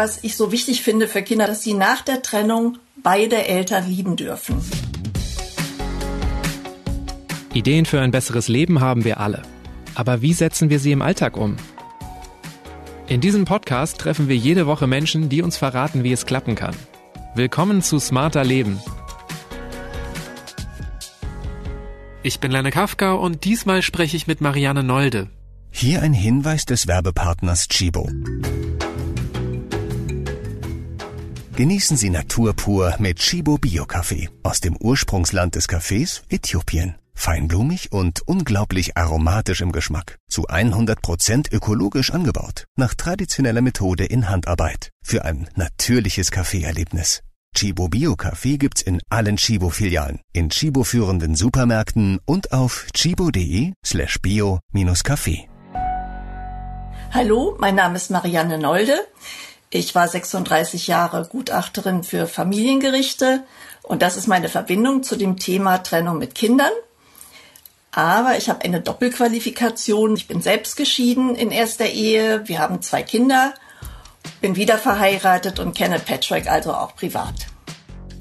was ich so wichtig finde für Kinder, dass sie nach der Trennung beide Eltern lieben dürfen. Ideen für ein besseres Leben haben wir alle. Aber wie setzen wir sie im Alltag um? In diesem Podcast treffen wir jede Woche Menschen, die uns verraten, wie es klappen kann. Willkommen zu Smarter Leben. Ich bin Lenne Kafka und diesmal spreche ich mit Marianne Nolde. Hier ein Hinweis des Werbepartners Chibo. Genießen Sie Natur pur mit Chibo Bio Kaffee aus dem Ursprungsland des Kaffees Äthiopien. Feinblumig und unglaublich aromatisch im Geschmack. Zu 100% ökologisch angebaut. Nach traditioneller Methode in Handarbeit. Für ein natürliches Kaffeeerlebnis. Chibo Bio Kaffee gibt's in allen Chibo Filialen, in Chibo führenden Supermärkten und auf chibo.de slash bio-kaffee. Hallo, mein Name ist Marianne Nolde. Ich war 36 Jahre Gutachterin für Familiengerichte und das ist meine Verbindung zu dem Thema Trennung mit Kindern. Aber ich habe eine Doppelqualifikation. Ich bin selbst geschieden in erster Ehe. Wir haben zwei Kinder, bin wieder verheiratet und kenne Patrick also auch privat.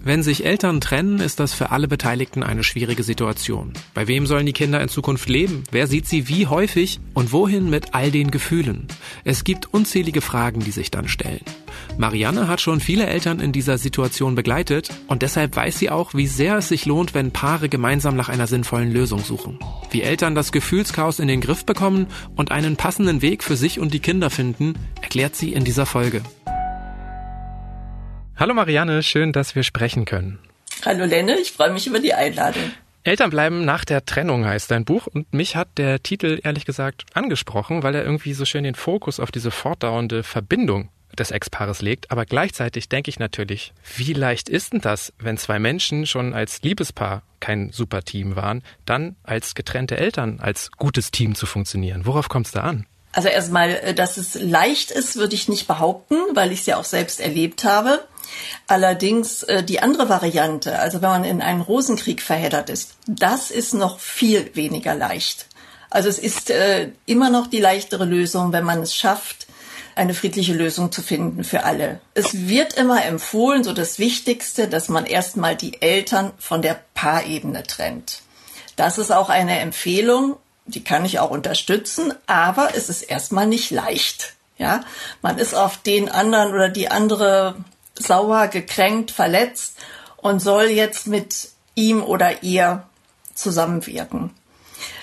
Wenn sich Eltern trennen, ist das für alle Beteiligten eine schwierige Situation. Bei wem sollen die Kinder in Zukunft leben? Wer sieht sie wie häufig? Und wohin mit all den Gefühlen? Es gibt unzählige Fragen, die sich dann stellen. Marianne hat schon viele Eltern in dieser Situation begleitet und deshalb weiß sie auch, wie sehr es sich lohnt, wenn Paare gemeinsam nach einer sinnvollen Lösung suchen. Wie Eltern das Gefühlschaos in den Griff bekommen und einen passenden Weg für sich und die Kinder finden, erklärt sie in dieser Folge. Hallo Marianne, schön, dass wir sprechen können. Hallo Lenne, ich freue mich über die Einladung. Eltern bleiben nach der Trennung heißt dein Buch und mich hat der Titel ehrlich gesagt angesprochen, weil er irgendwie so schön den Fokus auf diese fortdauernde Verbindung des Ex-Paares legt. Aber gleichzeitig denke ich natürlich, wie leicht ist denn das, wenn zwei Menschen schon als Liebespaar kein super Team waren, dann als getrennte Eltern als gutes Team zu funktionieren? Worauf kommt es da an? Also erstmal, äh, dass es leicht ist, würde ich nicht behaupten, weil ich es ja auch selbst erlebt habe. Allerdings äh, die andere Variante, also wenn man in einen Rosenkrieg verheddert ist, das ist noch viel weniger leicht. Also es ist äh, immer noch die leichtere Lösung, wenn man es schafft, eine friedliche Lösung zu finden für alle. Es wird immer empfohlen, so das Wichtigste, dass man erstmal die Eltern von der Paarebene trennt. Das ist auch eine Empfehlung, die kann ich auch unterstützen, aber es ist erstmal nicht leicht. Ja, man ist auf den anderen oder die andere sauer, gekränkt, verletzt und soll jetzt mit ihm oder ihr zusammenwirken.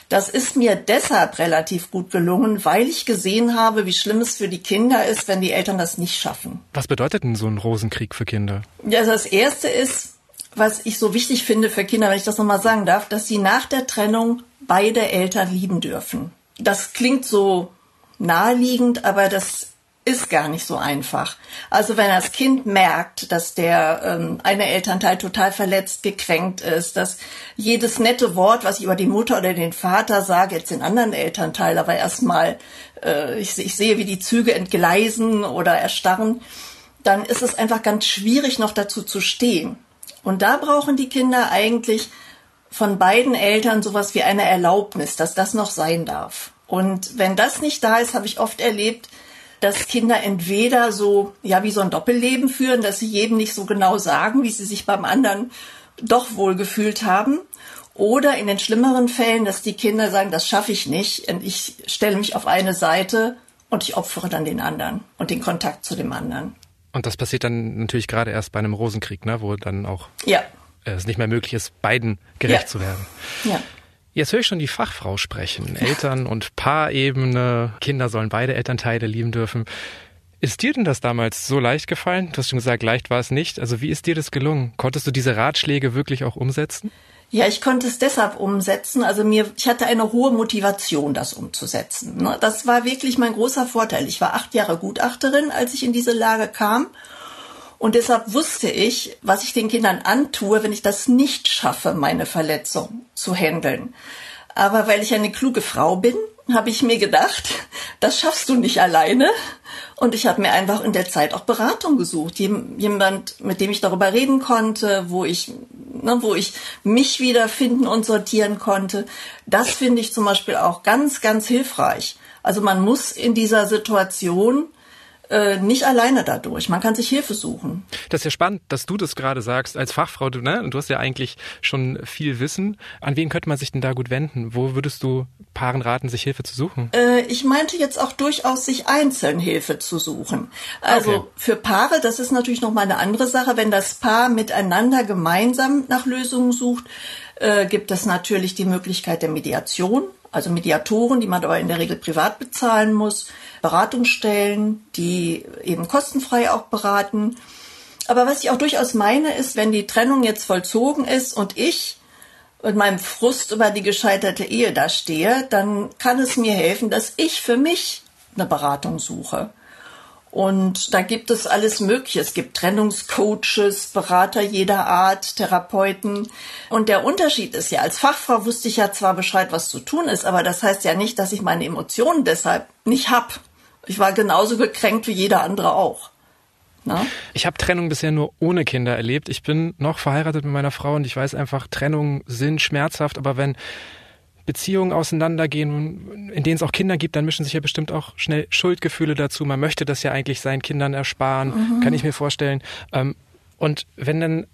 Das ist mir deshalb relativ gut gelungen, weil ich gesehen habe, wie schlimm es für die Kinder ist, wenn die Eltern das nicht schaffen. Was bedeutet denn so ein Rosenkrieg für Kinder? Ja, also das erste ist, was ich so wichtig finde für Kinder, wenn ich das nochmal sagen darf, dass sie nach der Trennung beide Eltern lieben dürfen. Das klingt so naheliegend, aber das ist gar nicht so einfach. Also wenn das Kind merkt, dass der ähm, eine Elternteil total verletzt, gekränkt ist, dass jedes nette Wort, was ich über die Mutter oder den Vater sage, jetzt den anderen Elternteil, aber erstmal, äh, ich, ich sehe, wie die Züge entgleisen oder erstarren, dann ist es einfach ganz schwierig, noch dazu zu stehen. Und da brauchen die Kinder eigentlich von beiden Eltern sowas wie eine Erlaubnis, dass das noch sein darf. Und wenn das nicht da ist, habe ich oft erlebt, dass Kinder entweder so, ja, wie so ein Doppelleben führen, dass sie jedem nicht so genau sagen, wie sie sich beim anderen doch wohl gefühlt haben. Oder in den schlimmeren Fällen, dass die Kinder sagen, das schaffe ich nicht und ich stelle mich auf eine Seite und ich opfere dann den anderen und den Kontakt zu dem anderen. Und das passiert dann natürlich gerade erst bei einem Rosenkrieg, ne, wo dann auch ja. Es nicht mehr möglich ist, beiden gerecht ja. zu werden. Ja. Jetzt höre ich schon die Fachfrau sprechen. Eltern- und Paarebene, Kinder sollen beide Elternteile lieben dürfen. Ist dir denn das damals so leicht gefallen? Du hast schon gesagt, leicht war es nicht. Also wie ist dir das gelungen? Konntest du diese Ratschläge wirklich auch umsetzen? Ja, ich konnte es deshalb umsetzen. Also mir, ich hatte eine hohe Motivation, das umzusetzen. Ne? Das war wirklich mein großer Vorteil. Ich war acht Jahre Gutachterin, als ich in diese Lage kam. Und deshalb wusste ich, was ich den Kindern antue, wenn ich das nicht schaffe, meine Verletzung zu handeln. Aber weil ich eine kluge Frau bin, habe ich mir gedacht, das schaffst du nicht alleine. Und ich habe mir einfach in der Zeit auch Beratung gesucht. Jemand, mit dem ich darüber reden konnte, wo ich, ne, wo ich mich wiederfinden und sortieren konnte. Das finde ich zum Beispiel auch ganz, ganz hilfreich. Also man muss in dieser Situation äh, nicht alleine dadurch. Man kann sich Hilfe suchen. Das ist ja spannend, dass du das gerade sagst als Fachfrau. Du, ne? Du hast ja eigentlich schon viel Wissen. An wen könnte man sich denn da gut wenden? Wo würdest du Paaren raten, sich Hilfe zu suchen? Äh, ich meinte jetzt auch durchaus, sich einzeln Hilfe zu suchen. Also okay. für Paare, das ist natürlich noch mal eine andere Sache. Wenn das Paar miteinander gemeinsam nach Lösungen sucht, äh, gibt es natürlich die Möglichkeit der Mediation also Mediatoren, die man aber in der Regel privat bezahlen muss, Beratungsstellen, die eben kostenfrei auch beraten. Aber was ich auch durchaus meine, ist, wenn die Trennung jetzt vollzogen ist und ich mit meinem Frust über die gescheiterte Ehe da stehe, dann kann es mir helfen, dass ich für mich eine Beratung suche. Und da gibt es alles Mögliche. Es gibt Trennungscoaches, Berater jeder Art, Therapeuten. Und der Unterschied ist ja, als Fachfrau wusste ich ja zwar Bescheid, was zu tun ist, aber das heißt ja nicht, dass ich meine Emotionen deshalb nicht hab. Ich war genauso gekränkt wie jeder andere auch. Na? Ich habe Trennung bisher nur ohne Kinder erlebt. Ich bin noch verheiratet mit meiner Frau und ich weiß einfach, Trennungen sind schmerzhaft, aber wenn Beziehungen auseinandergehen, in denen es auch Kinder gibt, dann mischen sich ja bestimmt auch schnell Schuldgefühle dazu. Man möchte das ja eigentlich seinen Kindern ersparen, mhm. kann ich mir vorstellen. Ähm, und wenn dann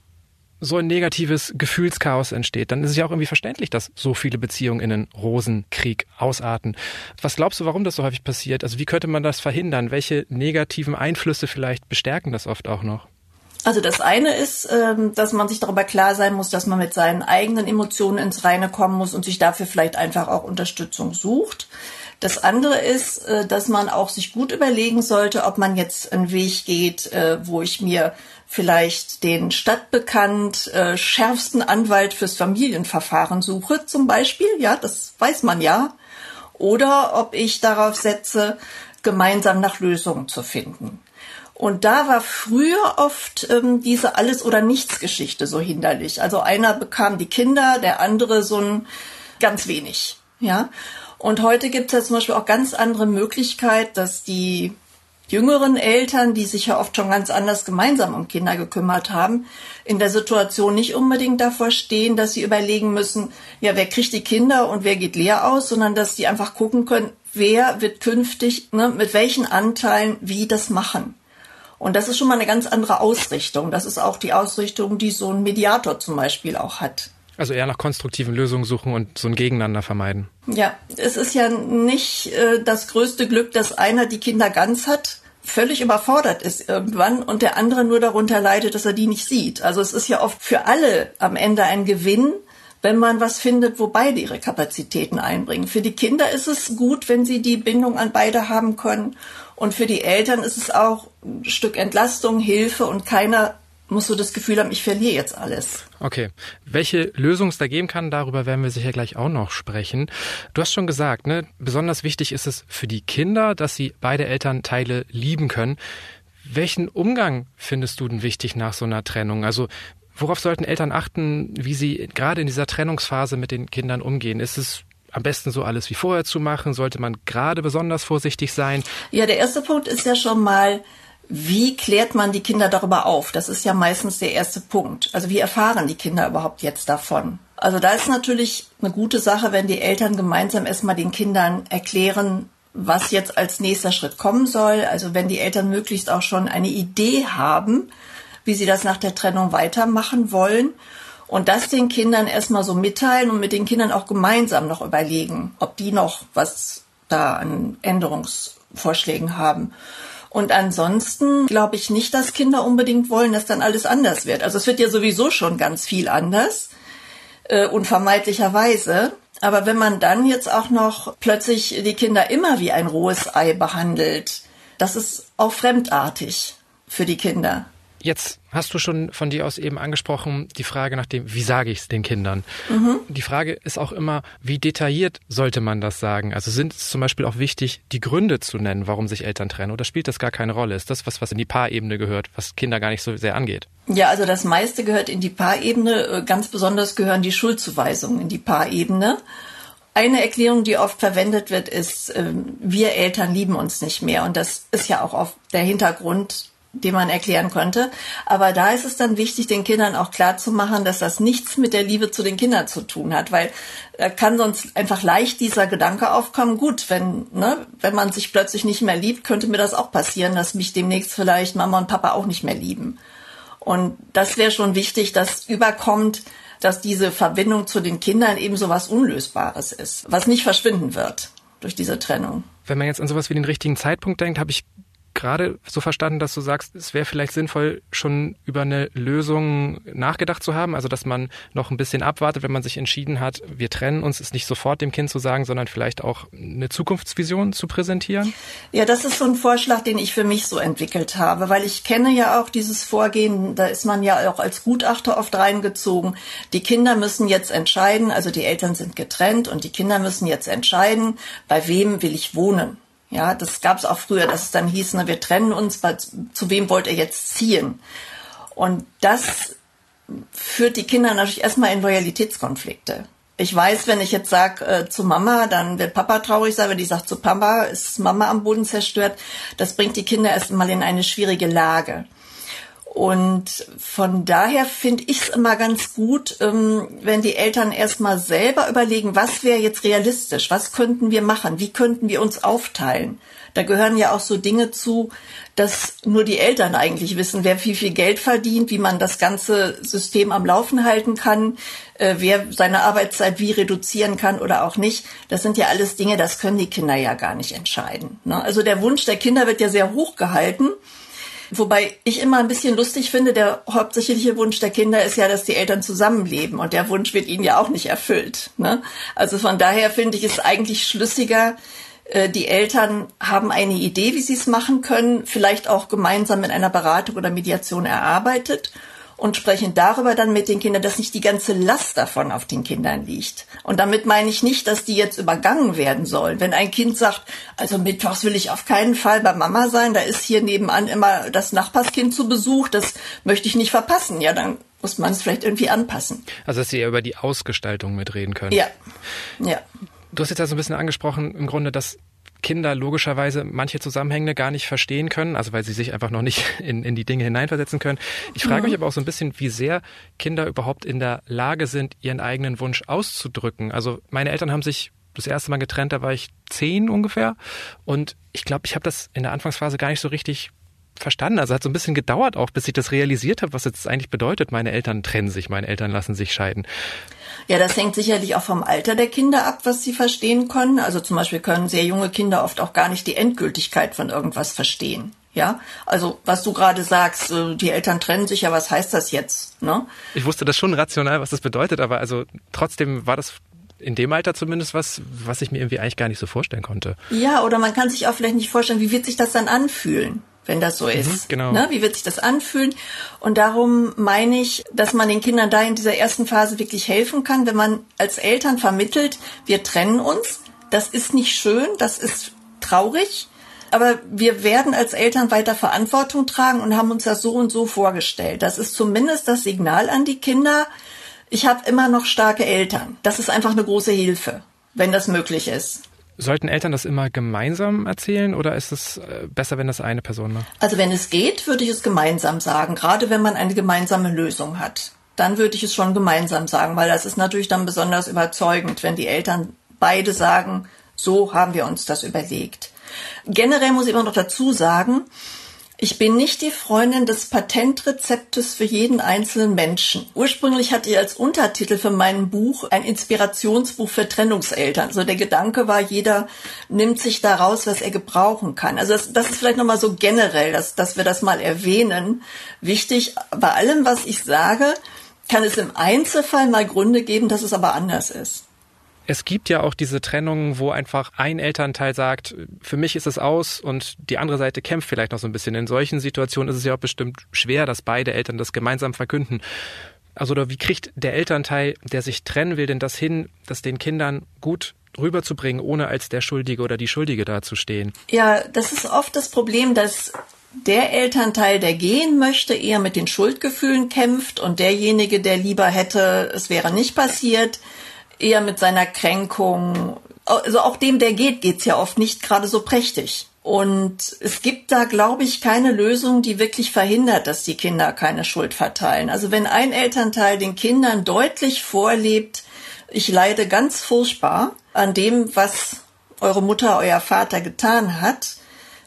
so ein negatives Gefühlschaos entsteht, dann ist es ja auch irgendwie verständlich, dass so viele Beziehungen in einen Rosenkrieg ausarten. Was glaubst du, warum das so häufig passiert? Also wie könnte man das verhindern? Welche negativen Einflüsse vielleicht bestärken das oft auch noch? Also das eine ist, ähm, dass man sich darüber klar sein muss, dass man mit seinen eigenen Emotionen ins Reine kommen muss und sich dafür vielleicht einfach auch Unterstützung sucht. Das andere ist, äh, dass man auch sich gut überlegen sollte, ob man jetzt einen Weg geht, äh, wo ich mir vielleicht den stadtbekannt äh, schärfsten Anwalt fürs Familienverfahren suche, zum Beispiel. Ja, das weiß man ja. Oder ob ich darauf setze, gemeinsam nach Lösungen zu finden. Und da war früher oft ähm, diese Alles- oder Nichts-Geschichte so hinderlich. Also einer bekam die Kinder, der andere so ein ganz wenig. Ja. Und heute gibt es ja zum Beispiel auch ganz andere Möglichkeit, dass die jüngeren Eltern, die sich ja oft schon ganz anders gemeinsam um Kinder gekümmert haben, in der Situation nicht unbedingt davor stehen, dass sie überlegen müssen, ja, wer kriegt die Kinder und wer geht leer aus, sondern dass sie einfach gucken können, wer wird künftig, ne, mit welchen Anteilen wie das machen. Und das ist schon mal eine ganz andere Ausrichtung. Das ist auch die Ausrichtung, die so ein Mediator zum Beispiel auch hat. Also eher nach konstruktiven Lösungen suchen und so ein Gegeneinander vermeiden. Ja, es ist ja nicht äh, das größte Glück, dass einer die Kinder ganz hat, völlig überfordert ist irgendwann und der andere nur darunter leidet, dass er die nicht sieht. Also es ist ja oft für alle am Ende ein Gewinn, wenn man was findet, wo beide ihre Kapazitäten einbringen. Für die Kinder ist es gut, wenn sie die Bindung an beide haben können. Und für die Eltern ist es auch ein Stück Entlastung, Hilfe und keiner muss so das Gefühl haben, ich verliere jetzt alles. Okay. Welche Lösung es da geben kann, darüber werden wir sicher gleich auch noch sprechen. Du hast schon gesagt, ne, besonders wichtig ist es für die Kinder, dass sie beide Elternteile lieben können. Welchen Umgang findest du denn wichtig nach so einer Trennung? Also Worauf sollten Eltern achten, wie sie gerade in dieser Trennungsphase mit den Kindern umgehen? Ist es am besten so alles wie vorher zu machen? Sollte man gerade besonders vorsichtig sein? Ja, der erste Punkt ist ja schon mal, wie klärt man die Kinder darüber auf? Das ist ja meistens der erste Punkt. Also wie erfahren die Kinder überhaupt jetzt davon? Also da ist natürlich eine gute Sache, wenn die Eltern gemeinsam erstmal den Kindern erklären, was jetzt als nächster Schritt kommen soll. Also wenn die Eltern möglichst auch schon eine Idee haben, wie sie das nach der Trennung weitermachen wollen. Und das den Kindern erstmal so mitteilen und mit den Kindern auch gemeinsam noch überlegen, ob die noch was da an Änderungsvorschlägen haben. Und ansonsten glaube ich nicht, dass Kinder unbedingt wollen, dass dann alles anders wird. Also es wird ja sowieso schon ganz viel anders, äh, unvermeidlicherweise. Aber wenn man dann jetzt auch noch plötzlich die Kinder immer wie ein rohes Ei behandelt, das ist auch fremdartig für die Kinder. Jetzt hast du schon von dir aus eben angesprochen, die Frage nach dem, wie sage ich es den Kindern? Mhm. Die Frage ist auch immer, wie detailliert sollte man das sagen? Also sind es zum Beispiel auch wichtig, die Gründe zu nennen, warum sich Eltern trennen? Oder spielt das gar keine Rolle? Ist das was, was in die Paarebene gehört, was Kinder gar nicht so sehr angeht? Ja, also das meiste gehört in die Paarebene. Äh, ganz besonders gehören die Schuldzuweisungen in die Paarebene. Eine Erklärung, die oft verwendet wird, ist, ähm, wir Eltern lieben uns nicht mehr. Und das ist ja auch oft der Hintergrund den man erklären könnte. Aber da ist es dann wichtig, den Kindern auch klar dass das nichts mit der Liebe zu den Kindern zu tun hat, weil da kann sonst einfach leicht dieser Gedanke aufkommen, gut, wenn, ne, wenn man sich plötzlich nicht mehr liebt, könnte mir das auch passieren, dass mich demnächst vielleicht Mama und Papa auch nicht mehr lieben. Und das wäre schon wichtig, dass überkommt, dass diese Verbindung zu den Kindern eben so was Unlösbares ist, was nicht verschwinden wird durch diese Trennung. Wenn man jetzt an sowas wie den richtigen Zeitpunkt denkt, habe ich gerade so verstanden, dass du sagst, es wäre vielleicht sinnvoll, schon über eine Lösung nachgedacht zu haben, also dass man noch ein bisschen abwartet, wenn man sich entschieden hat, wir trennen uns, ist nicht sofort dem Kind zu sagen, sondern vielleicht auch eine Zukunftsvision zu präsentieren? Ja, das ist so ein Vorschlag, den ich für mich so entwickelt habe, weil ich kenne ja auch dieses Vorgehen, da ist man ja auch als Gutachter oft reingezogen. Die Kinder müssen jetzt entscheiden, also die Eltern sind getrennt und die Kinder müssen jetzt entscheiden, bei wem will ich wohnen. Ja, das gab es auch früher, dass es dann hieß, ne, wir trennen uns, weil, zu wem wollt ihr jetzt ziehen? Und das führt die Kinder natürlich erstmal in Loyalitätskonflikte. Ich weiß, wenn ich jetzt sage äh, zu Mama, dann wird Papa traurig sein. Wenn ich sage zu Papa, ist Mama am Boden zerstört. Das bringt die Kinder erstmal in eine schwierige Lage. Und von daher finde ich es immer ganz gut, ähm, wenn die Eltern erstmal selber überlegen, was wäre jetzt realistisch, was könnten wir machen, wie könnten wir uns aufteilen. Da gehören ja auch so Dinge zu, dass nur die Eltern eigentlich wissen, wer wie viel Geld verdient, wie man das ganze System am Laufen halten kann, äh, wer seine Arbeitszeit wie reduzieren kann oder auch nicht. Das sind ja alles Dinge, das können die Kinder ja gar nicht entscheiden. Ne? Also der Wunsch der Kinder wird ja sehr hoch gehalten. Wobei ich immer ein bisschen lustig finde, der hauptsächliche Wunsch der Kinder ist ja, dass die Eltern zusammenleben und der Wunsch wird ihnen ja auch nicht erfüllt. Ne? Also von daher finde ich es eigentlich schlüssiger, äh, die Eltern haben eine Idee, wie sie es machen können, vielleicht auch gemeinsam in einer Beratung oder Mediation erarbeitet und sprechen darüber dann mit den Kindern, dass nicht die ganze Last davon auf den Kindern liegt. Und damit meine ich nicht, dass die jetzt übergangen werden sollen. Wenn ein Kind sagt, also mittwochs will ich auf keinen Fall bei Mama sein, da ist hier nebenan immer das Nachbarskind zu Besuch, das möchte ich nicht verpassen. Ja, dann muss man es vielleicht irgendwie anpassen. Also, dass Sie ja über die Ausgestaltung mitreden können. Ja, ja. Du hast jetzt ja so ein bisschen angesprochen, im Grunde, dass Kinder logischerweise manche Zusammenhänge gar nicht verstehen können, also weil sie sich einfach noch nicht in, in die Dinge hineinversetzen können. Ich frage mhm. mich aber auch so ein bisschen, wie sehr Kinder überhaupt in der Lage sind, ihren eigenen Wunsch auszudrücken. Also meine Eltern haben sich das erste Mal getrennt, da war ich zehn ungefähr. Und ich glaube, ich habe das in der Anfangsphase gar nicht so richtig verstanden. Also hat so ein bisschen gedauert auch, bis ich das realisiert habe, was jetzt eigentlich bedeutet, meine Eltern trennen sich, meine Eltern lassen sich scheiden. Ja, das hängt sicherlich auch vom Alter der Kinder ab, was sie verstehen können. Also zum Beispiel können sehr junge Kinder oft auch gar nicht die Endgültigkeit von irgendwas verstehen. Ja, also was du gerade sagst, äh, die Eltern trennen sich, ja, was heißt das jetzt? Ne? Ich wusste das schon rational, was das bedeutet, aber also trotzdem war das in dem Alter zumindest was, was ich mir irgendwie eigentlich gar nicht so vorstellen konnte. Ja, oder man kann sich auch vielleicht nicht vorstellen, wie wird sich das dann anfühlen? Wenn das so ist. Mhm, genau. Ne? Wie wird sich das anfühlen? Und darum meine ich, dass man den Kindern da in dieser ersten Phase wirklich helfen kann, wenn man als Eltern vermittelt, wir trennen uns. Das ist nicht schön, das ist traurig, aber wir werden als Eltern weiter Verantwortung tragen und haben uns das so und so vorgestellt. Das ist zumindest das Signal an die Kinder. Ich habe immer noch starke Eltern. Das ist einfach eine große Hilfe, wenn das möglich ist. Sollten Eltern das immer gemeinsam erzählen oder ist es äh, besser, wenn das eine Person macht? Also wenn es geht, würde ich es gemeinsam sagen, gerade wenn man eine gemeinsame Lösung hat. Dann würde ich es schon gemeinsam sagen, weil das ist natürlich dann besonders überzeugend, wenn die Eltern beide sagen, so haben wir uns das überlegt. Generell muss ich immer noch dazu sagen, ich bin nicht die Freundin des Patentrezeptes für jeden einzelnen Menschen. Ursprünglich hatte ich als Untertitel für mein Buch ein Inspirationsbuch für Trennungseltern. Also der Gedanke war, jeder nimmt sich daraus, was er gebrauchen kann. Also das, das ist vielleicht nochmal so generell, dass, dass wir das mal erwähnen. Wichtig, bei allem, was ich sage, kann es im Einzelfall mal Gründe geben, dass es aber anders ist. Es gibt ja auch diese Trennungen, wo einfach ein Elternteil sagt, für mich ist es aus und die andere Seite kämpft vielleicht noch so ein bisschen. In solchen Situationen ist es ja auch bestimmt schwer, dass beide Eltern das gemeinsam verkünden. Also oder wie kriegt der Elternteil, der sich trennen will, denn das hin, das den Kindern gut rüberzubringen, ohne als der Schuldige oder die Schuldige dazustehen? Ja, das ist oft das Problem, dass der Elternteil, der gehen möchte, eher mit den Schuldgefühlen kämpft und derjenige, der lieber hätte, es wäre nicht passiert, eher mit seiner Kränkung, also auch dem, der geht, geht's ja oft nicht gerade so prächtig. Und es gibt da, glaube ich, keine Lösung, die wirklich verhindert, dass die Kinder keine Schuld verteilen. Also wenn ein Elternteil den Kindern deutlich vorlebt, ich leide ganz furchtbar an dem, was eure Mutter, euer Vater getan hat,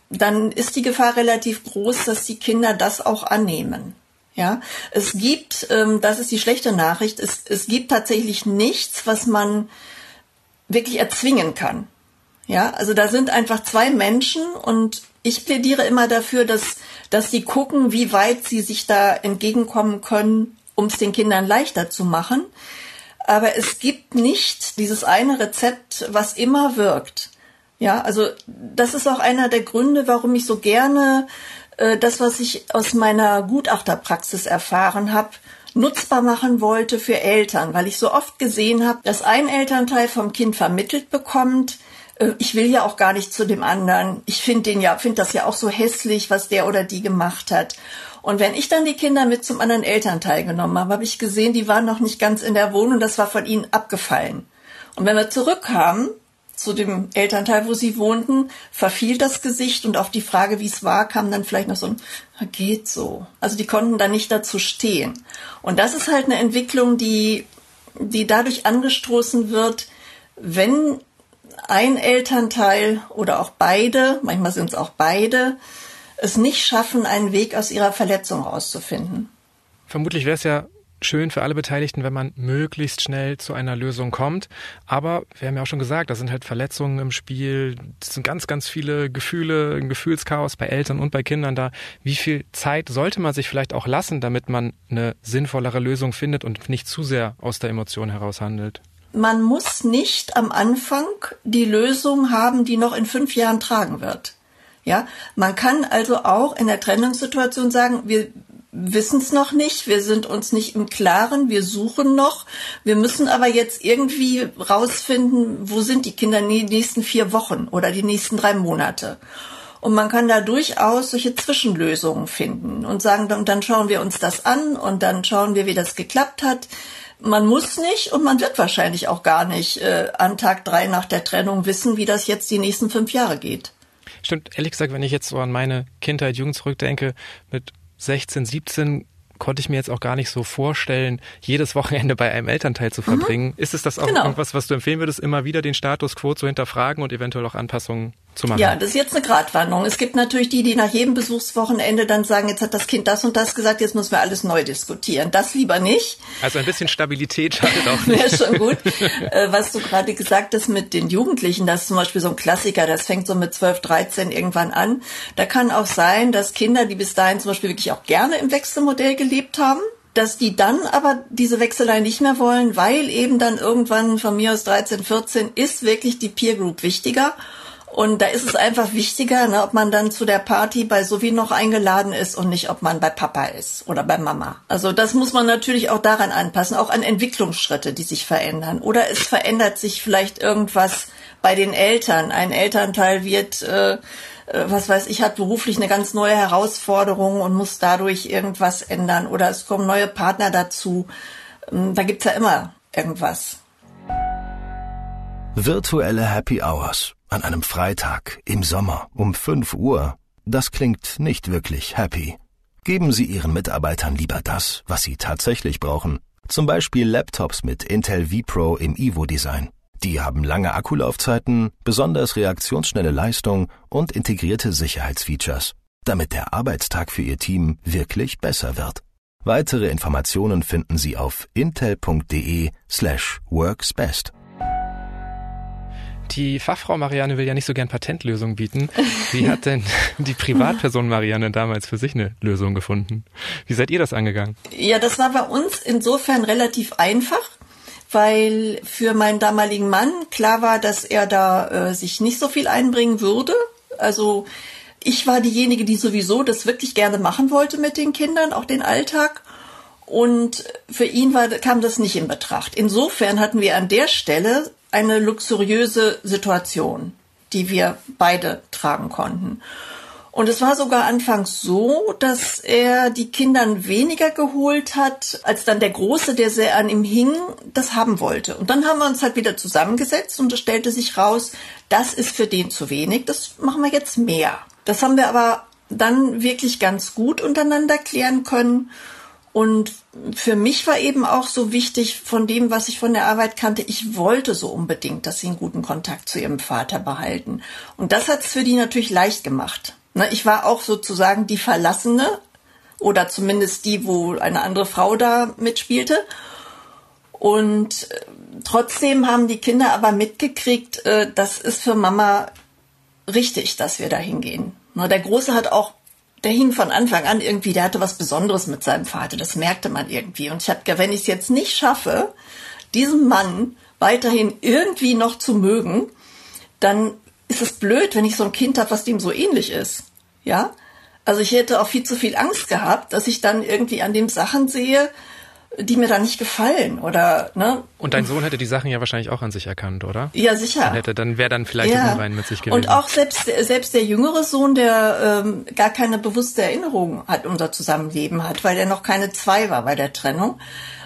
dann ist die Gefahr relativ groß, dass die Kinder das auch annehmen. Ja, es gibt, ähm, das ist die schlechte Nachricht, es, es gibt tatsächlich nichts, was man wirklich erzwingen kann. Ja, also da sind einfach zwei Menschen und ich plädiere immer dafür, dass, dass sie gucken, wie weit sie sich da entgegenkommen können, um es den Kindern leichter zu machen. Aber es gibt nicht dieses eine Rezept, was immer wirkt. Ja, also das ist auch einer der Gründe, warum ich so gerne das, was ich aus meiner Gutachterpraxis erfahren habe, nutzbar machen wollte für Eltern, weil ich so oft gesehen habe, dass ein Elternteil vom Kind vermittelt bekommt, äh, ich will ja auch gar nicht zu dem anderen. Ich finde den ja, finde das ja auch so hässlich, was der oder die gemacht hat. Und wenn ich dann die Kinder mit zum anderen Elternteil genommen habe, habe ich gesehen, die waren noch nicht ganz in der Wohnung, das war von ihnen abgefallen. Und wenn wir zurückkamen zu dem Elternteil, wo sie wohnten, verfiel das Gesicht und auf die Frage, wie es war, kam dann vielleicht noch so ein, geht so. Also die konnten da nicht dazu stehen. Und das ist halt eine Entwicklung, die, die dadurch angestoßen wird, wenn ein Elternteil oder auch beide, manchmal sind es auch beide, es nicht schaffen, einen Weg aus ihrer Verletzung rauszufinden. Vermutlich wäre es ja schön für alle Beteiligten, wenn man möglichst schnell zu einer Lösung kommt. Aber wir haben ja auch schon gesagt, da sind halt Verletzungen im Spiel, es sind ganz, ganz viele Gefühle, ein Gefühlschaos bei Eltern und bei Kindern da. Wie viel Zeit sollte man sich vielleicht auch lassen, damit man eine sinnvollere Lösung findet und nicht zu sehr aus der Emotion heraus handelt? man muss nicht am Anfang die Lösung haben, die noch in fünf Jahren tragen wird. Ja, man kann also auch in der Trennungssituation sagen, wir wissen es noch nicht, wir sind uns nicht im Klaren, wir suchen noch, wir müssen aber jetzt irgendwie rausfinden, wo sind die Kinder in den nächsten vier Wochen oder die nächsten drei Monate. Und man kann da durchaus solche Zwischenlösungen finden und sagen, dann, dann schauen wir uns das an und dann schauen wir, wie das geklappt hat. Man muss nicht und man wird wahrscheinlich auch gar nicht äh, an Tag drei nach der Trennung wissen, wie das jetzt die nächsten fünf Jahre geht. Stimmt, ehrlich gesagt, wenn ich jetzt so an meine Kindheit, Jugend zurückdenke, mit 16, 17 konnte ich mir jetzt auch gar nicht so vorstellen, jedes Wochenende bei einem Elternteil zu mhm. verbringen. Mhm. Ist es das auch genau. irgendwas, was du empfehlen würdest, immer wieder den Status quo zu hinterfragen und eventuell auch Anpassungen zu machen? Ja, das ist jetzt eine Gratwanderung. Es gibt natürlich die, die nach jedem Besuchswochenende dann sagen, jetzt hat das Kind das und das gesagt, jetzt müssen wir alles neu diskutieren. Das lieber nicht. Also ein bisschen Stabilität schadet auch nicht. Wäre schon gut. Äh, was du gerade gesagt hast mit den Jugendlichen, das ist zum Beispiel so ein Klassiker, das fängt so mit 12, 13 irgendwann an. Da kann auch sein, dass Kinder, die bis dahin zum Beispiel wirklich auch gerne im Wechselmodell gelebt haben, dass die dann aber diese Wechselei nicht mehr wollen, weil eben dann irgendwann von mir aus 13, 14 ist wirklich die Peer Group wichtiger. Und da ist es einfach wichtiger, ne, ob man dann zu der Party bei Sophie noch eingeladen ist und nicht, ob man bei Papa ist oder bei Mama. Also das muss man natürlich auch daran anpassen, auch an Entwicklungsschritte, die sich verändern. Oder es verändert sich vielleicht irgendwas bei den Eltern. Ein Elternteil wird, äh, äh was weiß ich, hat beruflich eine ganz neue Herausforderung und muss dadurch irgendwas ändern. Oder es kommen neue Partner dazu. Ähm, da gibt's ja immer irgendwas. Virtuelle Happy Hours an einem Freitag im Sommer um 5 Uhr. Das klingt nicht wirklich happy. Geben Sie Ihren Mitarbeitern lieber das, was sie tatsächlich brauchen. Zum Beispiel Laptops mit Intel vPro im Ivo-Design. Die haben lange Akkulaufzeiten, besonders reaktionsschnelle Leistung und integrierte Sicherheitsfeatures, damit der Arbeitstag für Ihr Team wirklich besser wird. Weitere Informationen finden Sie auf intel.de slash worksbest. Die Fachfrau Marianne will ja nicht so gern Patentlösungen bieten. Wie hat denn die Privatperson Marianne damals für sich eine Lösung gefunden? Wie seid ihr das angegangen? Ja, das war bei uns insofern relativ einfach, weil für meinen damaligen Mann klar war, dass er da äh, sich nicht so viel einbringen würde. Also ich war diejenige, die sowieso das wirklich gerne machen wollte mit den Kindern, auch den Alltag. Und für ihn war, kam das nicht in Betracht. Insofern hatten wir an der Stelle eine luxuriöse Situation, die wir beide tragen konnten. Und es war sogar anfangs so, dass er die Kindern weniger geholt hat, als dann der Große, der sehr an ihm hing, das haben wollte. Und dann haben wir uns halt wieder zusammengesetzt und es stellte sich raus, das ist für den zu wenig, das machen wir jetzt mehr. Das haben wir aber dann wirklich ganz gut untereinander klären können. Und für mich war eben auch so wichtig von dem, was ich von der Arbeit kannte, ich wollte so unbedingt, dass sie einen guten Kontakt zu ihrem Vater behalten. Und das hat es für die natürlich leicht gemacht. Ne, ich war auch sozusagen die Verlassene oder zumindest die, wo eine andere Frau da mitspielte. Und äh, trotzdem haben die Kinder aber mitgekriegt, äh, das ist für Mama richtig, dass wir da hingehen. Ne, der Große hat auch, der hing von Anfang an irgendwie, der hatte was Besonderes mit seinem Vater, das merkte man irgendwie. Und ich habe, wenn ich es jetzt nicht schaffe, diesen Mann weiterhin irgendwie noch zu mögen, dann ist es blöd, wenn ich so ein Kind habe, was dem so ähnlich ist. Ja? Also ich hätte auch viel zu viel Angst gehabt, dass ich dann irgendwie an dem Sachen sehe, die mir da nicht gefallen oder ne. Und dein Sohn hätte die Sachen ja wahrscheinlich auch an sich erkannt, oder? Ja, sicher. Dann hätte, dann wäre dann vielleicht ja. Unrein mit sich gewesen. Und auch selbst selbst der jüngere Sohn, der ähm, gar keine bewusste Erinnerung hat unser Zusammenleben hat, weil er noch keine zwei war bei der Trennung.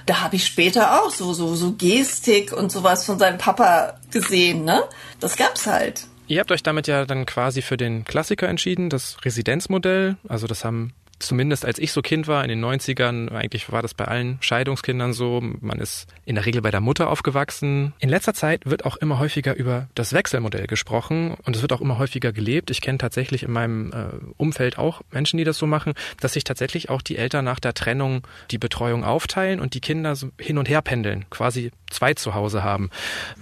Da habe ich später auch so so so Gestik und sowas von seinem Papa gesehen, ne? Das gab's halt. Ihr habt euch damit ja dann quasi für den Klassiker entschieden, das Residenzmodell. Also das haben zumindest als ich so Kind war, in den 90ern, eigentlich war das bei allen Scheidungskindern so, man ist in der Regel bei der Mutter aufgewachsen. In letzter Zeit wird auch immer häufiger über das Wechselmodell gesprochen und es wird auch immer häufiger gelebt. Ich kenne tatsächlich in meinem äh, Umfeld auch Menschen, die das so machen, dass sich tatsächlich auch die Eltern nach der Trennung die Betreuung aufteilen und die Kinder so hin und her pendeln, quasi zwei zu Hause haben.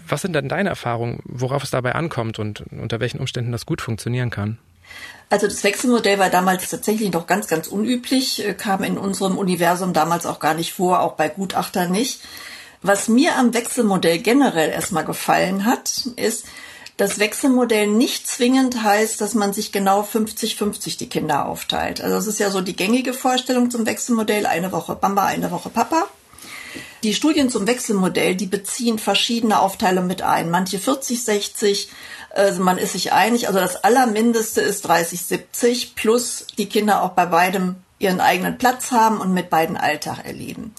Was sind denn deine Erfahrungen, worauf es dabei ankommt und unter welchen Umständen das gut funktionieren kann? Also das Wechselmodell war damals tatsächlich noch ganz, ganz unüblich, äh, kam in unserem Universum damals auch gar nicht vor, auch bei Gutachtern nicht. Was mir am Wechselmodell generell erstmal gefallen hat, ist, das Wechselmodell nicht zwingend heißt, dass man sich genau 50-50 die Kinder aufteilt. Also es ist ja so die gängige Vorstellung zum Wechselmodell, eine Woche Mama, eine Woche Papa. Die Studien zum Wechselmodell, die beziehen verschiedene Aufteilungen mit ein. Manche 40, 60, also man ist sich einig. Also das Allermindeste ist 30, 70 plus die Kinder auch bei beidem ihren eigenen Platz haben und mit beiden Alltag erleben.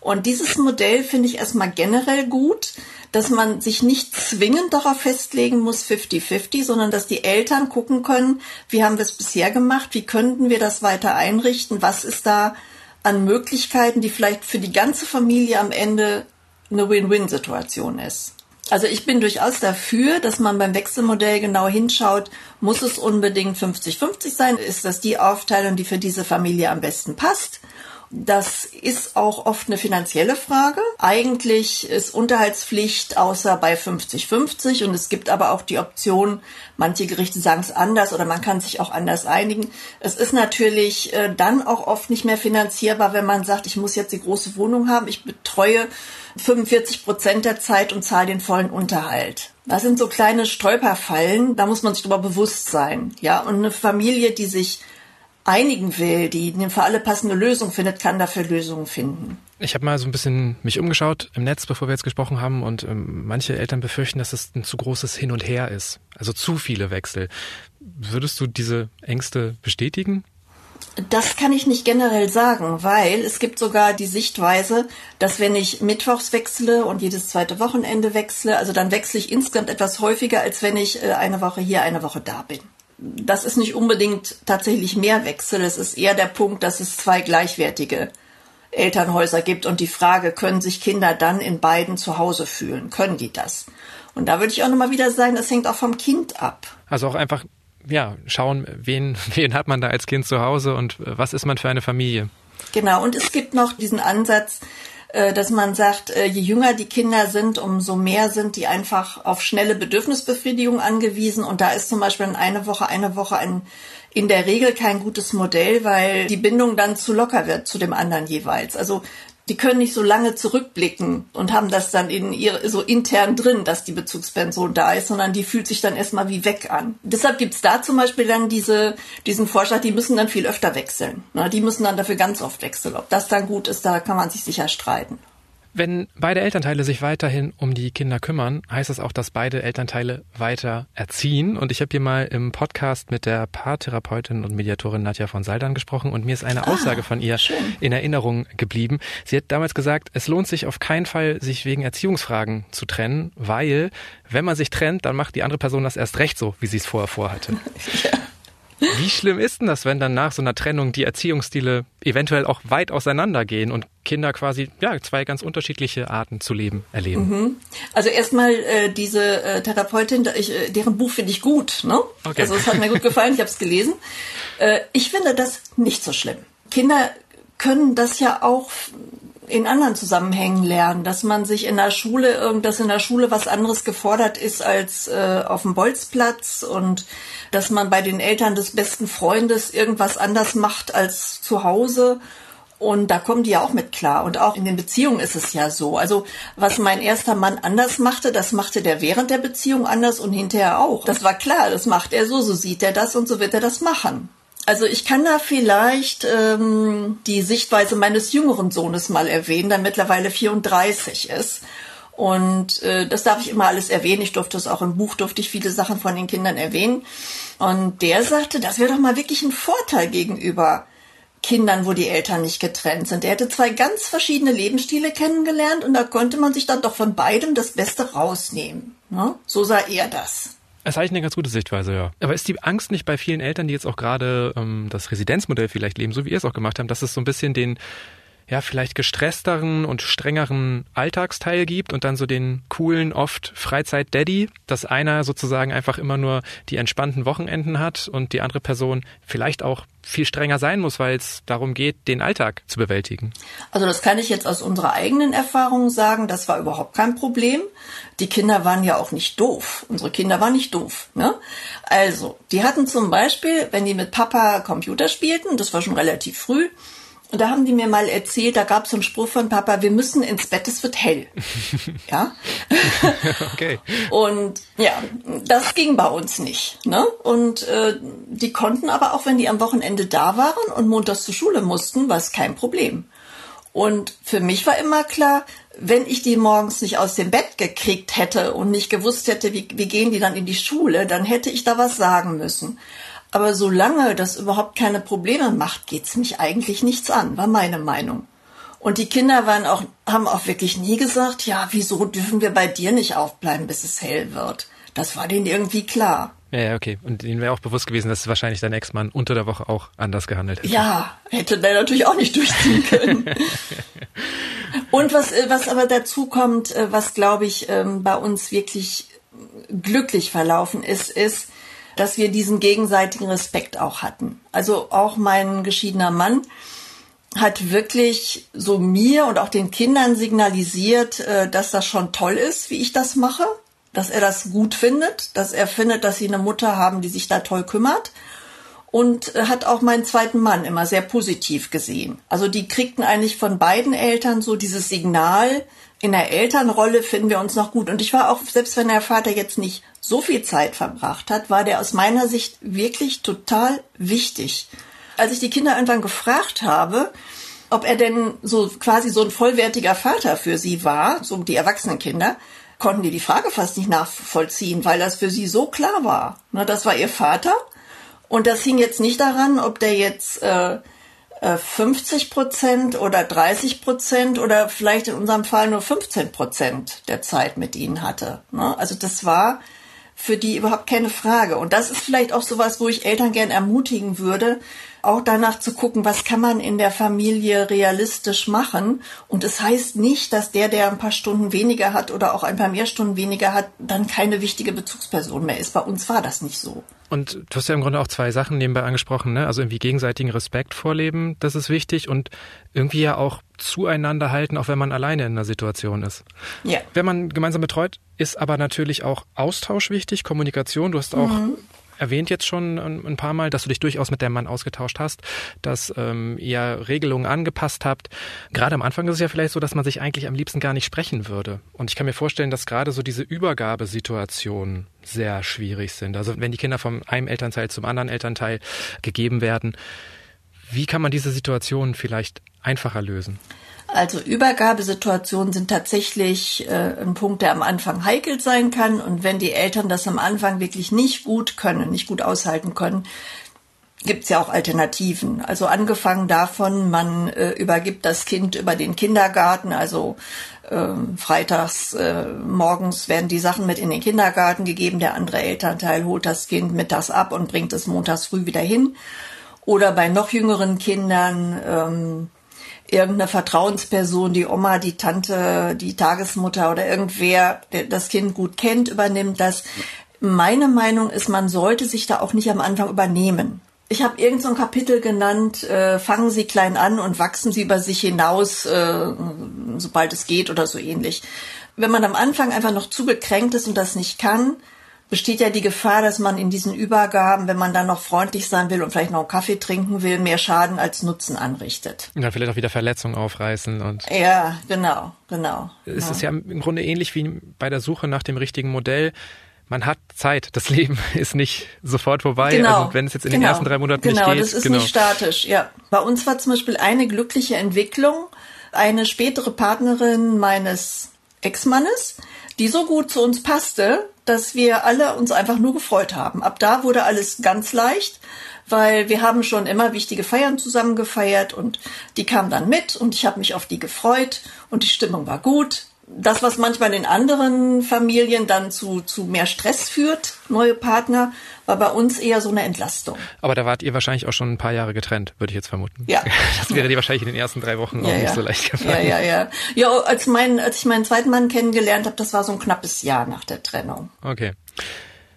Und dieses Modell finde ich erstmal generell gut, dass man sich nicht zwingend darauf festlegen muss, 50-50, sondern dass die Eltern gucken können, wie haben wir es bisher gemacht, wie könnten wir das weiter einrichten, was ist da an Möglichkeiten, die vielleicht für die ganze Familie am Ende eine Win-Win-Situation ist. Also ich bin durchaus dafür, dass man beim Wechselmodell genau hinschaut, muss es unbedingt 50-50 sein? Ist das die Aufteilung, die für diese Familie am besten passt? Das ist auch oft eine finanzielle Frage. Eigentlich ist Unterhaltspflicht außer bei 50-50 und es gibt aber auch die Option, manche Gerichte sagen es anders oder man kann sich auch anders einigen. Es ist natürlich äh, dann auch oft nicht mehr finanzierbar, wenn man sagt, ich muss jetzt die große Wohnung haben, ich betreue 45 Prozent der Zeit und zahle den vollen Unterhalt. Das sind so kleine Stolperfallen, da muss man sich darüber bewusst sein. Ja, und eine Familie, die sich einigen will, die für alle passende Lösung findet, kann dafür Lösungen finden. Ich habe mal so ein bisschen mich umgeschaut im Netz, bevor wir jetzt gesprochen haben, und ähm, manche Eltern befürchten, dass es ein zu großes Hin und Her ist, also zu viele Wechsel. Würdest du diese Ängste bestätigen? Das kann ich nicht generell sagen, weil es gibt sogar die Sichtweise, dass wenn ich mittwochs wechsle und jedes zweite Wochenende wechsle, also dann wechsle ich insgesamt etwas häufiger, als wenn ich äh, eine Woche hier, eine Woche da bin das ist nicht unbedingt tatsächlich mehr Wechsel. Es ist eher der Punkt, dass es zwei gleichwertige Elternhäuser gibt und die Frage, können sich Kinder dann in beiden zu Hause fühlen? Können die das? Und da würde ich auch nochmal wieder sagen, das hängt auch vom Kind ab. Also auch einfach, ja, schauen, wen, wen hat man da als Kind zu Hause und was ist man für eine Familie? Genau. Und es gibt noch diesen Ansatz, dass man sagt, äh, je jünger die Kinder sind, umso mehr sind die einfach auf schnelle Bedürfnisbefriedigung angewiesen. Und da ist zum Beispiel eine Woche, eine Woche ein, in der Regel kein gutes Modell, weil die Bindung dann zu locker wird zu dem anderen jeweils. Also die können nicht so lange zurückblicken und haben das dann in ihr so intern drin, dass die Bezugsperson da ist, sondern die fühlt sich dann erstmal wie weg an. Deshalb gibt's da zum Beispiel dann diese, diesen Vorschlag, die müssen dann viel öfter wechseln. Ne? Die müssen dann dafür ganz oft wechseln. Ob das dann gut ist, da kann man sich sicher streiten. Wenn beide Elternteile sich weiterhin um die Kinder kümmern, heißt das auch, dass beide Elternteile weiter erziehen. Und ich habe hier mal im Podcast mit der Paartherapeutin und Mediatorin Nadja von Saldan gesprochen und mir ist eine ah, Aussage von ihr schön. in Erinnerung geblieben. Sie hat damals gesagt, es lohnt sich auf keinen Fall, sich wegen Erziehungsfragen zu trennen, weil wenn man sich trennt, dann macht die andere Person das erst recht so, wie sie es vorher vorhatte. ja. Wie schlimm ist denn das, wenn dann nach so einer Trennung die Erziehungsstile eventuell auch weit auseinandergehen und Kinder quasi ja zwei ganz unterschiedliche Arten zu leben erleben? Mhm. Also erstmal äh, diese äh, Therapeutin, ich, äh, deren Buch finde ich gut. Ne? Okay. Also es hat mir gut gefallen, ich habe es gelesen. Äh, ich finde das nicht so schlimm. Kinder können das ja auch in anderen Zusammenhängen lernen, dass man sich in der Schule, dass in der Schule was anderes gefordert ist als äh, auf dem Bolzplatz und dass man bei den Eltern des besten Freundes irgendwas anders macht als zu Hause. Und da kommen die ja auch mit klar. Und auch in den Beziehungen ist es ja so. Also was mein erster Mann anders machte, das machte der während der Beziehung anders und hinterher auch. Das war klar, das macht er so, so sieht er das und so wird er das machen. Also ich kann da vielleicht ähm, die Sichtweise meines jüngeren Sohnes mal erwähnen, der mittlerweile 34 ist. Und äh, das darf ich immer alles erwähnen. Ich durfte es auch im Buch, durfte ich viele Sachen von den Kindern erwähnen. Und der sagte, das wäre doch mal wirklich ein Vorteil gegenüber Kindern, wo die Eltern nicht getrennt sind. Er hätte zwei ganz verschiedene Lebensstile kennengelernt und da konnte man sich dann doch von beidem das Beste rausnehmen. Ne? So sah er das. Das ist eigentlich eine ganz gute Sichtweise, ja. Aber ist die Angst nicht bei vielen Eltern, die jetzt auch gerade ähm, das Residenzmodell vielleicht leben, so wie ihr es auch gemacht habt, dass es so ein bisschen den ja, vielleicht gestressteren und strengeren Alltagsteil gibt und dann so den coolen, oft Freizeit-Daddy, dass einer sozusagen einfach immer nur die entspannten Wochenenden hat und die andere Person vielleicht auch viel strenger sein muss, weil es darum geht, den Alltag zu bewältigen. Also das kann ich jetzt aus unserer eigenen Erfahrung sagen, das war überhaupt kein Problem. Die Kinder waren ja auch nicht doof. Unsere Kinder waren nicht doof. Ne? Also, die hatten zum Beispiel, wenn die mit Papa Computer spielten, das war schon relativ früh, und da haben die mir mal erzählt, da gab es einen Spruch von Papa, wir müssen ins Bett, es wird hell. ja. okay. Und ja, das ging bei uns nicht. Ne? Und äh, die konnten aber auch, wenn die am Wochenende da waren und montags zur Schule mussten, war es kein Problem. Und für mich war immer klar, wenn ich die morgens nicht aus dem Bett gekriegt hätte und nicht gewusst hätte, wie, wie gehen die dann in die Schule, dann hätte ich da was sagen müssen. Aber solange das überhaupt keine Probleme macht, geht's mich eigentlich nichts an, war meine Meinung. Und die Kinder waren auch, haben auch wirklich nie gesagt, ja, wieso dürfen wir bei dir nicht aufbleiben, bis es hell wird. Das war denen irgendwie klar. Ja, ja, okay. Und ihnen wäre auch bewusst gewesen, dass wahrscheinlich dein Ex-Mann unter der Woche auch anders gehandelt hätte. Ja, hätte der natürlich auch nicht durchziehen können. Und was, äh, was aber dazu kommt, äh, was glaube ich ähm, bei uns wirklich glücklich verlaufen ist, ist, dass wir diesen gegenseitigen Respekt auch hatten. Also auch mein geschiedener Mann hat wirklich so mir und auch den Kindern signalisiert, äh, dass das schon toll ist, wie ich das mache, dass er das gut findet, dass er findet, dass sie eine Mutter haben, die sich da toll kümmert und äh, hat auch meinen zweiten Mann immer sehr positiv gesehen. Also die kriegten eigentlich von beiden Eltern so dieses Signal, in der Elternrolle finden wir uns noch gut. Und ich war auch, selbst wenn der Vater jetzt nicht so viel Zeit verbracht hat, war der aus meiner Sicht wirklich total wichtig. Als ich die Kinder irgendwann gefragt habe, ob er denn so quasi so ein vollwertiger Vater für sie war, so die erwachsenen Kinder, konnten die die Frage fast nicht nachvollziehen, weil das für sie so klar war. das war ihr Vater und das hing jetzt nicht daran, ob der jetzt äh, 50 äh, Prozent oder 30 Prozent oder vielleicht in unserem Fall nur 15 Prozent der Zeit mit ihnen hatte. Ne? Also das war für die überhaupt keine Frage. Und das ist vielleicht auch sowas, wo ich Eltern gern ermutigen würde, auch danach zu gucken, was kann man in der Familie realistisch machen. Und es das heißt nicht, dass der, der ein paar Stunden weniger hat oder auch ein paar mehr Stunden weniger hat, dann keine wichtige Bezugsperson mehr ist. Bei uns war das nicht so. Und du hast ja im Grunde auch zwei Sachen nebenbei angesprochen, ne? Also irgendwie gegenseitigen Respekt vorleben, das ist wichtig und irgendwie ja auch zueinander halten, auch wenn man alleine in einer Situation ist. Ja. Wenn man gemeinsam betreut, ist aber natürlich auch Austausch wichtig, Kommunikation. Du hast auch mhm erwähnt jetzt schon ein paar Mal, dass du dich durchaus mit dem Mann ausgetauscht hast, dass ähm, ihr Regelungen angepasst habt. Gerade am Anfang ist es ja vielleicht so, dass man sich eigentlich am liebsten gar nicht sprechen würde. Und ich kann mir vorstellen, dass gerade so diese Übergabesituationen sehr schwierig sind. Also wenn die Kinder vom einem Elternteil zum anderen Elternteil gegeben werden, wie kann man diese Situation vielleicht einfacher lösen? Also Übergabesituationen sind tatsächlich äh, ein Punkt, der am Anfang heikel sein kann. Und wenn die Eltern das am Anfang wirklich nicht gut können, nicht gut aushalten können, gibt's ja auch Alternativen. Also angefangen davon, man äh, übergibt das Kind über den Kindergarten, also äh, freitags äh, morgens werden die Sachen mit in den Kindergarten gegeben, der andere Elternteil holt das Kind mittags ab und bringt es montags früh wieder hin. Oder bei noch jüngeren Kindern ähm, irgendeine Vertrauensperson, die Oma, die Tante, die Tagesmutter oder irgendwer, der das Kind gut kennt, übernimmt das. Meine Meinung ist, man sollte sich da auch nicht am Anfang übernehmen. Ich habe irgend so ein Kapitel genannt, äh, fangen Sie klein an und wachsen Sie über sich hinaus, äh, sobald es geht oder so ähnlich. Wenn man am Anfang einfach noch zu gekränkt ist und das nicht kann, besteht ja die Gefahr, dass man in diesen Übergaben, wenn man dann noch freundlich sein will und vielleicht noch einen Kaffee trinken will, mehr Schaden als Nutzen anrichtet. Und dann vielleicht auch wieder Verletzungen aufreißen und. Ja, genau, genau. Es ja. ist ja im Grunde ähnlich wie bei der Suche nach dem richtigen Modell man hat Zeit. Das Leben ist nicht sofort vorbei. Genau. Also wenn es jetzt in genau. den ersten drei Monaten genau, nicht geht. Das ist genau, das ist nicht statisch. Ja, bei uns war zum Beispiel eine glückliche Entwicklung. Eine spätere Partnerin meines Ex-Mannes, die so gut zu uns passte, dass wir alle uns einfach nur gefreut haben. Ab da wurde alles ganz leicht, weil wir haben schon immer wichtige Feiern zusammen gefeiert und die kam dann mit und ich habe mich auf die gefreut und die Stimmung war gut das, was manchmal in anderen Familien dann zu, zu mehr Stress führt, neue Partner, war bei uns eher so eine Entlastung. Aber da wart ihr wahrscheinlich auch schon ein paar Jahre getrennt, würde ich jetzt vermuten. Ja. Das wäre dir wahrscheinlich in den ersten drei Wochen ja, auch nicht ja. so leicht gefallen. Ja, ja, ja. Ja, als, mein, als ich meinen zweiten Mann kennengelernt habe, das war so ein knappes Jahr nach der Trennung. Okay.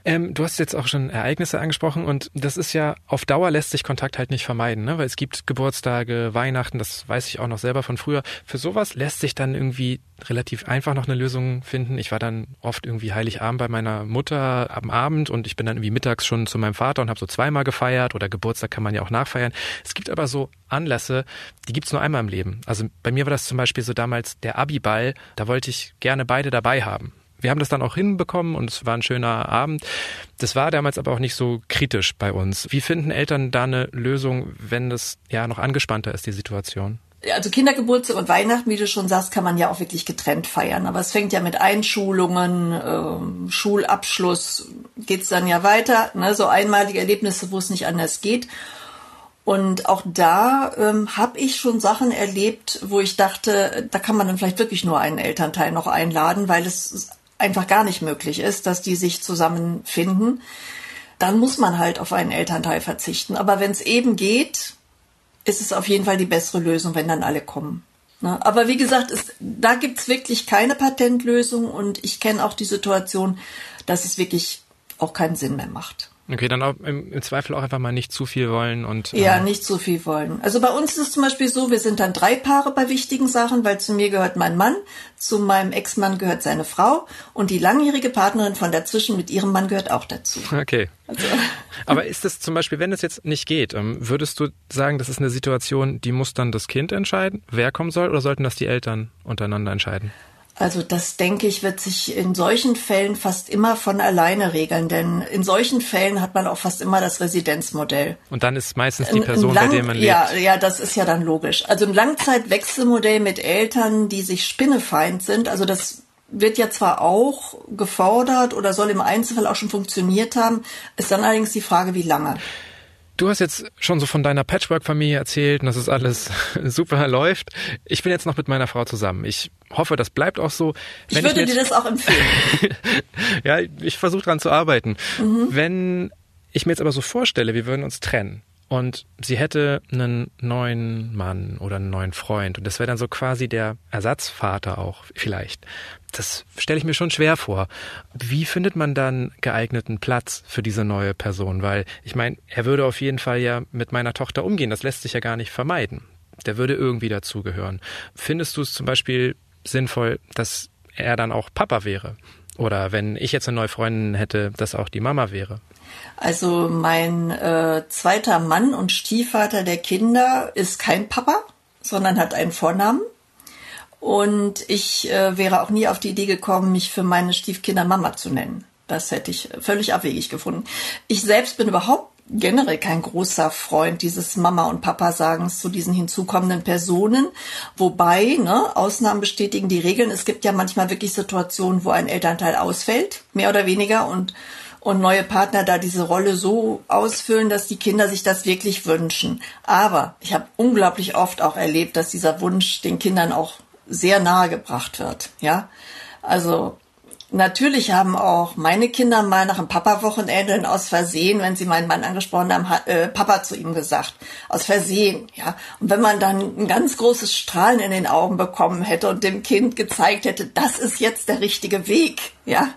Ähm, du hast jetzt auch schon Ereignisse angesprochen und das ist ja, auf Dauer lässt sich Kontakt halt nicht vermeiden, ne? weil es gibt Geburtstage, Weihnachten, das weiß ich auch noch selber von früher. Für sowas lässt sich dann irgendwie relativ einfach noch eine Lösung finden. Ich war dann oft irgendwie Heiligabend bei meiner Mutter am Abend und ich bin dann irgendwie mittags schon zu meinem Vater und habe so zweimal gefeiert oder Geburtstag kann man ja auch nachfeiern. Es gibt aber so Anlässe, die gibt's nur einmal im Leben. Also bei mir war das zum Beispiel so damals der Abiball, da wollte ich gerne beide dabei haben. Wir haben das dann auch hinbekommen und es war ein schöner Abend. Das war damals aber auch nicht so kritisch bei uns. Wie finden Eltern da eine Lösung, wenn das ja noch angespannter ist, die Situation? Also Kindergeburtstag und Weihnachten, wie du schon sagst, kann man ja auch wirklich getrennt feiern. Aber es fängt ja mit Einschulungen, äh, Schulabschluss, geht's dann ja weiter. Ne? So einmalige Erlebnisse, wo es nicht anders geht. Und auch da ähm, habe ich schon Sachen erlebt, wo ich dachte, da kann man dann vielleicht wirklich nur einen Elternteil noch einladen, weil es einfach gar nicht möglich ist, dass die sich zusammenfinden, dann muss man halt auf einen Elternteil verzichten. Aber wenn es eben geht, ist es auf jeden Fall die bessere Lösung, wenn dann alle kommen. Ne? Aber wie gesagt, es, da gibt's wirklich keine Patentlösung und ich kenne auch die Situation, dass es wirklich auch keinen Sinn mehr macht. Okay, dann auch im, im, Zweifel auch einfach mal nicht zu viel wollen und. Ja, äh nicht zu viel wollen. Also bei uns ist es zum Beispiel so, wir sind dann drei Paare bei wichtigen Sachen, weil zu mir gehört mein Mann, zu meinem Ex-Mann gehört seine Frau und die langjährige Partnerin von dazwischen mit ihrem Mann gehört auch dazu. Okay. Also. Aber ist es zum Beispiel, wenn es jetzt nicht geht, ähm, würdest du sagen, das ist eine Situation, die muss dann das Kind entscheiden, wer kommen soll, oder sollten das die Eltern untereinander entscheiden? Also das denke ich, wird sich in solchen Fällen fast immer von alleine regeln, denn in solchen Fällen hat man auch fast immer das Residenzmodell. Und dann ist meistens die Person, Lang, bei der man lebt. Ja, ja, das ist ja dann logisch. Also ein Langzeitwechselmodell mit Eltern, die sich spinnefeind sind, also das wird ja zwar auch gefordert oder soll im Einzelfall auch schon funktioniert haben, ist dann allerdings die Frage, wie lange. Du hast jetzt schon so von deiner Patchwork-Familie erzählt und dass es alles super läuft. Ich bin jetzt noch mit meiner Frau zusammen. Ich hoffe, das bleibt auch so. Wenn ich würde ich dir das auch empfehlen. ja, ich versuche dran zu arbeiten. Mhm. Wenn ich mir jetzt aber so vorstelle, wir würden uns trennen und sie hätte einen neuen Mann oder einen neuen Freund und das wäre dann so quasi der Ersatzvater auch vielleicht. Das stelle ich mir schon schwer vor. Wie findet man dann geeigneten Platz für diese neue Person? Weil ich meine, er würde auf jeden Fall ja mit meiner Tochter umgehen. Das lässt sich ja gar nicht vermeiden. Der würde irgendwie dazugehören. Findest du es zum Beispiel sinnvoll, dass er dann auch Papa wäre? Oder wenn ich jetzt eine neue Freundin hätte, dass auch die Mama wäre? Also mein äh, zweiter Mann und Stiefvater der Kinder ist kein Papa, sondern hat einen Vornamen. Und ich äh, wäre auch nie auf die Idee gekommen, mich für meine Stiefkinder Mama zu nennen. Das hätte ich völlig abwegig gefunden. Ich selbst bin überhaupt generell kein großer Freund dieses Mama und Papa Sagens zu diesen hinzukommenden Personen. Wobei, ne, Ausnahmen bestätigen die Regeln. Es gibt ja manchmal wirklich Situationen, wo ein Elternteil ausfällt, mehr oder weniger, und, und neue Partner da diese Rolle so ausfüllen, dass die Kinder sich das wirklich wünschen. Aber ich habe unglaublich oft auch erlebt, dass dieser Wunsch den Kindern auch sehr nahe gebracht wird, ja. Also Natürlich haben auch meine Kinder mal nach einem Papa-Wochenende aus Versehen, wenn sie meinen Mann angesprochen haben, äh, Papa zu ihm gesagt. Aus Versehen, ja. Und wenn man dann ein ganz großes Strahlen in den Augen bekommen hätte und dem Kind gezeigt hätte, das ist jetzt der richtige Weg, ja,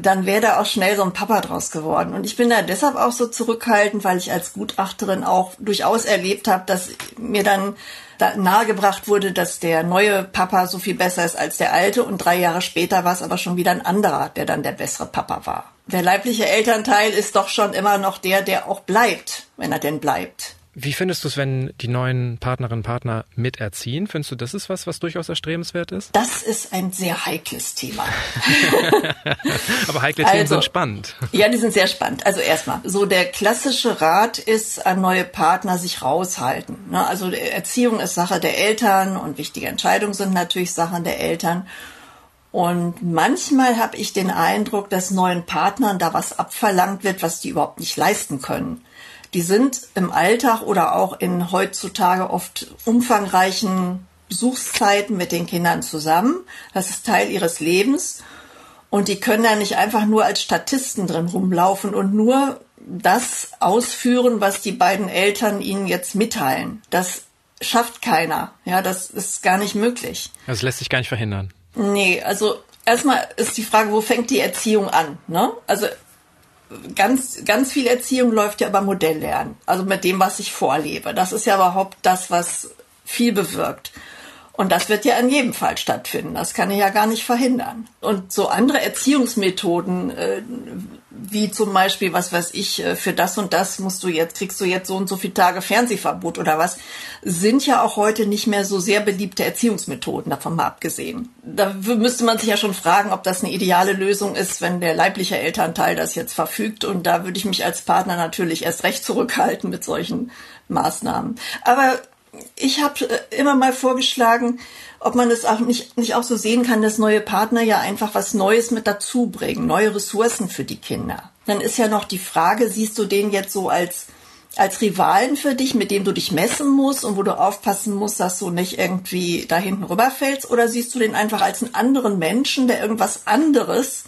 dann wäre da auch schnell so ein Papa draus geworden. Und ich bin da deshalb auch so zurückhaltend, weil ich als Gutachterin auch durchaus erlebt habe, dass mir dann nahegebracht wurde, dass der neue Papa so viel besser ist als der alte und drei Jahre später war es aber schon wieder ein anderer, der dann der bessere Papa war. Der leibliche Elternteil ist doch schon immer noch der, der auch bleibt, wenn er denn bleibt. Wie findest du es, wenn die neuen Partnerinnen und Partner miterziehen? Findest du, das ist was, was durchaus erstrebenswert ist? Das ist ein sehr heikles Thema. Aber heikle Themen also, sind spannend. Ja, die sind sehr spannend. Also erstmal, so der klassische Rat ist an neue Partner sich raushalten. Ne? Also Erziehung ist Sache der Eltern und wichtige Entscheidungen sind natürlich Sachen der Eltern. Und manchmal habe ich den Eindruck, dass neuen Partnern da was abverlangt wird, was die überhaupt nicht leisten können die sind im Alltag oder auch in heutzutage oft umfangreichen Besuchszeiten mit den Kindern zusammen. Das ist Teil ihres Lebens. Und die können da nicht einfach nur als Statisten drin rumlaufen und nur das ausführen, was die beiden Eltern ihnen jetzt mitteilen. Das schafft keiner. Ja, das ist gar nicht möglich. Das lässt sich gar nicht verhindern. Nee, also erstmal ist die Frage, wo fängt die Erziehung an? Ne? Also ganz, ganz viel Erziehung läuft ja über Modelllernen. Also mit dem, was ich vorlebe. Das ist ja überhaupt das, was viel bewirkt. Und das wird ja in jedem Fall stattfinden. Das kann ich ja gar nicht verhindern. Und so andere Erziehungsmethoden, äh, wie zum Beispiel, was weiß ich, äh, für das und das musst du jetzt, kriegst du jetzt so und so viele Tage Fernsehverbot oder was, sind ja auch heute nicht mehr so sehr beliebte Erziehungsmethoden, davon mal abgesehen. Da müsste man sich ja schon fragen, ob das eine ideale Lösung ist, wenn der leibliche Elternteil das jetzt verfügt. Und da würde ich mich als Partner natürlich erst recht zurückhalten mit solchen Maßnahmen. Aber ich habe äh, immer mal vorgeschlagen, ob man das auch nicht, nicht auch so sehen kann, dass neue Partner ja einfach was Neues mit dazu bringen, neue Ressourcen für die Kinder. Dann ist ja noch die Frage, siehst du den jetzt so als, als Rivalen für dich, mit dem du dich messen musst und wo du aufpassen musst, dass du nicht irgendwie da hinten rüberfällst? Oder siehst du den einfach als einen anderen Menschen, der irgendwas anderes,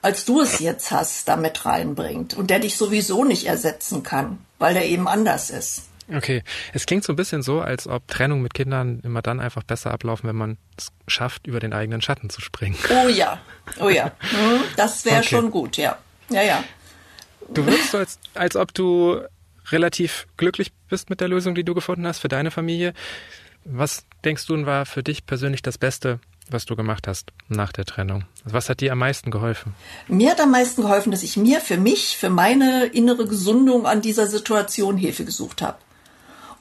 als du es jetzt hast, damit reinbringt und der dich sowieso nicht ersetzen kann, weil der eben anders ist? Okay, es klingt so ein bisschen so, als ob Trennung mit Kindern immer dann einfach besser ablaufen, wenn man es schafft, über den eigenen Schatten zu springen. Oh ja, oh ja, hm, das wäre okay. schon gut, ja, ja, ja. Du wirkst so, als, als ob du relativ glücklich bist mit der Lösung, die du gefunden hast für deine Familie. Was denkst du war für dich persönlich das Beste, was du gemacht hast nach der Trennung? Was hat dir am meisten geholfen? Mir hat am meisten geholfen, dass ich mir für mich, für meine innere Gesundung an dieser Situation Hilfe gesucht habe.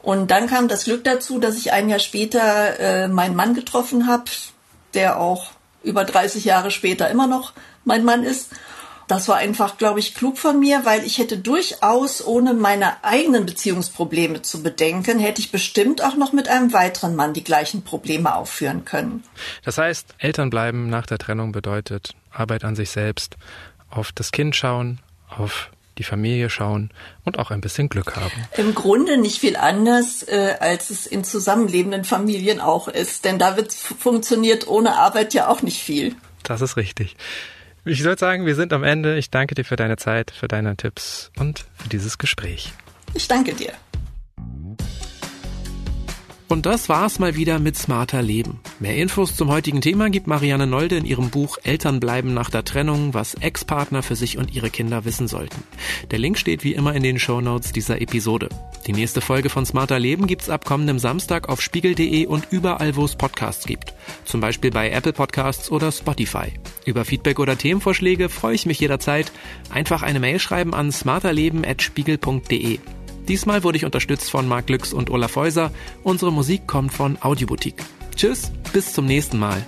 Und dann kam das Glück dazu, dass ich ein Jahr später äh, meinen Mann getroffen habe, der auch über 30 Jahre später immer noch mein Mann ist. Das war einfach, glaube ich, klug von mir, weil ich hätte durchaus, ohne meine eigenen Beziehungsprobleme zu bedenken, hätte ich bestimmt auch noch mit einem weiteren Mann die gleichen Probleme aufführen können. Das heißt, Eltern bleiben nach der Trennung bedeutet Arbeit an sich selbst, auf das Kind schauen, auf die Familie schauen und auch ein bisschen Glück haben. Im Grunde nicht viel anders, äh, als es in zusammenlebenden Familien auch ist. Denn da wird funktioniert ohne Arbeit ja auch nicht viel. Das ist richtig. Ich würde sagen, wir sind am Ende. Ich danke dir für deine Zeit, für deine Tipps und für dieses Gespräch. Ich danke dir. Und das war's mal wieder mit Smarter Leben. Mehr Infos zum heutigen Thema gibt Marianne Nolde in ihrem Buch Eltern bleiben nach der Trennung, was Ex-Partner für sich und ihre Kinder wissen sollten. Der Link steht wie immer in den Show Notes dieser Episode. Die nächste Folge von Smarter Leben gibt's ab kommendem Samstag auf spiegel.de und überall, wo es Podcasts gibt. Zum Beispiel bei Apple Podcasts oder Spotify. Über Feedback oder Themenvorschläge freue ich mich jederzeit. Einfach eine Mail schreiben an smarterleben.spiegel.de. Diesmal wurde ich unterstützt von Marc Glücks und Olaf Häuser. Unsere Musik kommt von Audioboutique. Tschüss, bis zum nächsten Mal.